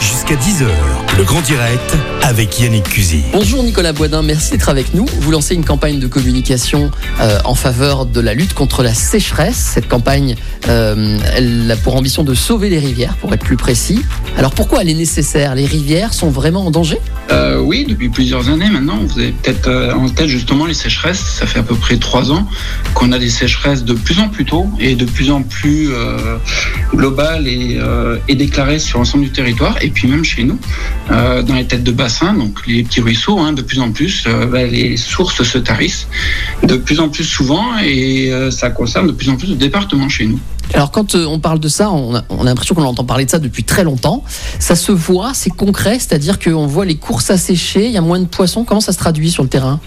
Jusqu'à 10h, le grand direct avec Yannick Cusy. Bonjour Nicolas Boisdin, merci d'être avec nous. Vous lancez une campagne de communication euh, en faveur de la lutte contre la sécheresse. Cette campagne, euh, elle a pour ambition de sauver les rivières, pour être plus précis. Alors pourquoi elle est nécessaire? Les rivières sont vraiment en danger? Euh, oui, depuis plusieurs années maintenant, vous avez peut-être euh, en tête justement les sécheresses. Ça fait à peu près trois ans qu'on a des sécheresses de plus en plus tôt et de plus en plus euh, globales et, euh, et déclarées sur l'ensemble du territoire. Et puis même chez nous, euh, dans les têtes de bassin, donc les petits ruisseaux, hein, de plus en plus, euh, bah, les sources se tarissent de plus en plus souvent et euh, ça concerne de plus en plus de départements chez nous. Alors quand on parle de ça, on a, on a l'impression qu'on entend parler de ça depuis très longtemps. Ça se voit, c'est concret, c'est-à-dire qu'on voit les cours s'assécher, il y a moins de poissons. Comment ça se traduit sur le terrain?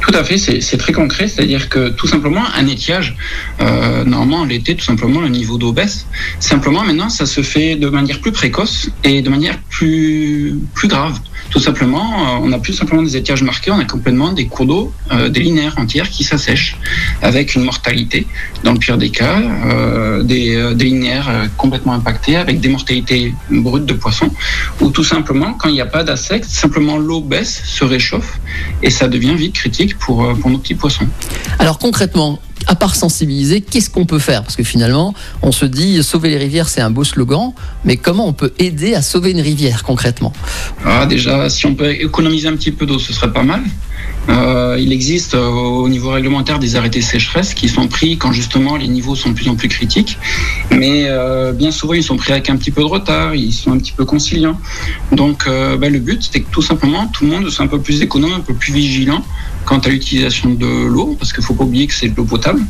Tout à fait, c'est très concret, c'est-à-dire que tout simplement un étiage, euh, normalement l'été tout simplement le niveau d'eau baisse. Simplement maintenant ça se fait de manière plus précoce et de manière plus plus grave. Tout simplement, euh, on n'a plus simplement des étiages marqués, on a complètement des cours d'eau, euh, des linéaires entières qui s'assèchent avec une mortalité, dans le pire des cas, euh, des, linéaires complètement impactés avec des mortalités brutes de poissons, ou tout simplement quand il n'y a pas d'assec, simplement l'eau baisse, se réchauffe et ça devient vite critique pour, pour nos petits poissons. Alors concrètement, à part sensibiliser, qu'est-ce qu'on peut faire? Parce que finalement, on se dit sauver les rivières, c'est un beau slogan, mais comment on peut aider à sauver une rivière concrètement? Ah, déjà, si on peut économiser un petit peu d'eau, ce serait pas mal. Euh, il existe euh, au niveau réglementaire des arrêtés sécheresse qui sont pris quand justement les niveaux sont de plus en plus critiques. Mais euh, bien souvent, ils sont pris avec un petit peu de retard, ils sont un petit peu conciliants. Donc bah, le but, c'est que tout simplement, tout le monde soit un peu plus économe, un peu plus vigilant quant à l'utilisation de l'eau, parce qu'il faut pas oublier que c'est de l'eau potable.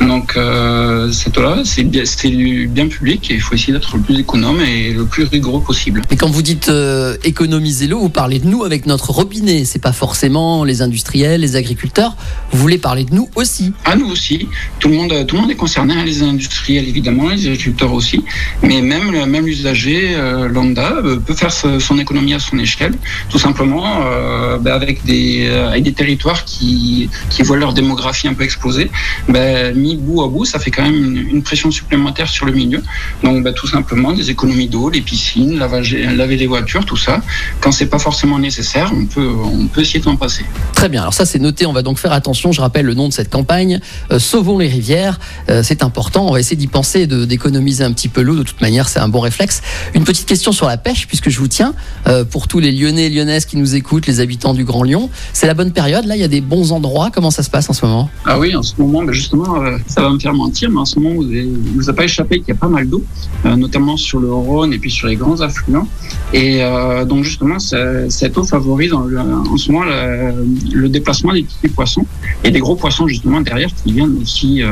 Donc euh, cette eau-là, c'est du bien public et il faut essayer d'être le plus économe et le plus rigoureux possible. Et quand vous dites euh, économiser l'eau, vous parlez de nous avec notre robinet. C'est pas forcément les industriels, les agriculteurs. Vous voulez parler de nous aussi. À nous aussi, tout le monde, tout le monde est concerné, hein, les industriels évidemment, les agriculteurs aussi, mais même même l'usager euh, lambda euh, peut faire son économie à son échelle, tout simplement euh, ben, avec des euh, avec des territoires qui voient leur démographie un peu exploser. Ben, mis bout à bout, ça fait quand même une, pression supplémentaire sur le milieu. Donc ben, tout simplement des économies d'eau, les piscines, laver les voitures, tout ça. Quand c'est pas forcément nécessaire, on peut on peut essayer de s'en passer. Très bien. Alors ça, c'est noté. On va donc faire attention. Je rappelle le nom de cette campagne. Euh, Sauvons les rivières. Euh, c'est important. On va essayer d'y penser, d'économiser un petit peu l'eau. De toute manière, c'est un bon réflexe. Une petite question sur la pêche, puisque je vous tiens. Euh, pour tous les Lyonnais et Lyonnaises qui nous écoutent, les habitants du Grand Lyon, c'est la bonne période. Là, il y a des bons endroits. Comment ça se passe en ce moment? Ah oui, en ce moment, ben justement, euh, ça va me faire mentir, mais en ce moment, vous avez- vous a pas échappé qu'il y a pas mal d'eau, euh, notamment sur le Rhône et puis sur les grands affluents. Et euh, donc justement, cette eau favorise en, en ce moment le, le déplacement des petits poissons et des gros poissons justement derrière qui viennent aussi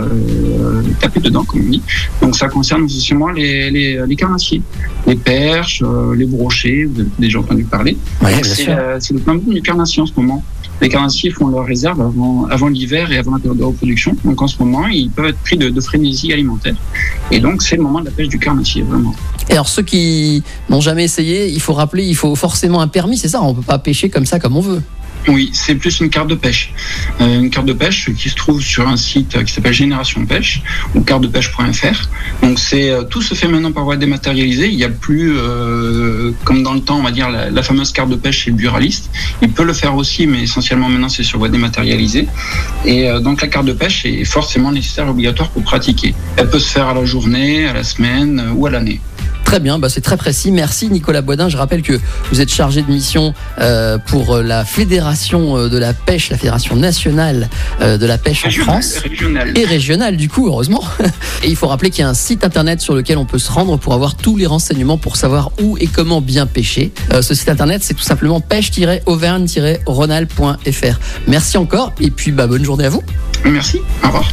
taper dedans, comme on dit. Donc ça concerne essentiellement les, les, les carnassiers, les perches, les brochets, vous avez déjà entendu parler. C'est le plein boom du carnassier en ce moment. Les carnassiers font leur réserve avant, avant l'hiver et avant la période de reproduction. Donc en ce moment, ils peuvent être pris de, de frénésie alimentaire. Et donc c'est le moment de la pêche du carnassier, vraiment. Et alors, ceux qui n'ont jamais essayé, il faut rappeler, il faut forcément un permis. C'est ça? On peut pas pêcher comme ça, comme on veut. Oui, c'est plus une carte de pêche. Euh, une carte de pêche qui se trouve sur un site qui s'appelle Génération Pêche ou cartedepêche.fr. Donc c'est euh, tout se fait maintenant par voie dématérialisée. Il n'y a plus, euh, comme dans le temps, on va dire la, fameuse carte de pêche chez le buraliste. Il peut le faire aussi, mais essentiellement maintenant c'est sur voie dématérialisée. Et euh, donc la carte de pêche est forcément nécessaire obligatoire pour pratiquer. Elle peut se faire à la journée, à la semaine euh, ou à l'année. Très bien, bah c'est très précis. Merci Nicolas Boisdin. Je rappelle que vous êtes chargé de mission euh, pour la fédération euh, de la pêche, la fédération nationale euh, de la pêche en France. Régional. Et régionale du coup, heureusement. Et il faut rappeler qu'il y a un site internet sur lequel on peut se rendre pour avoir tous les renseignements pour savoir où et comment bien pêcher. Euh, ce site internet, c'est tout simplement pêche-auvergne-rhônal.fr. Merci encore et puis bah, bonne journée à vous. Merci. Au revoir.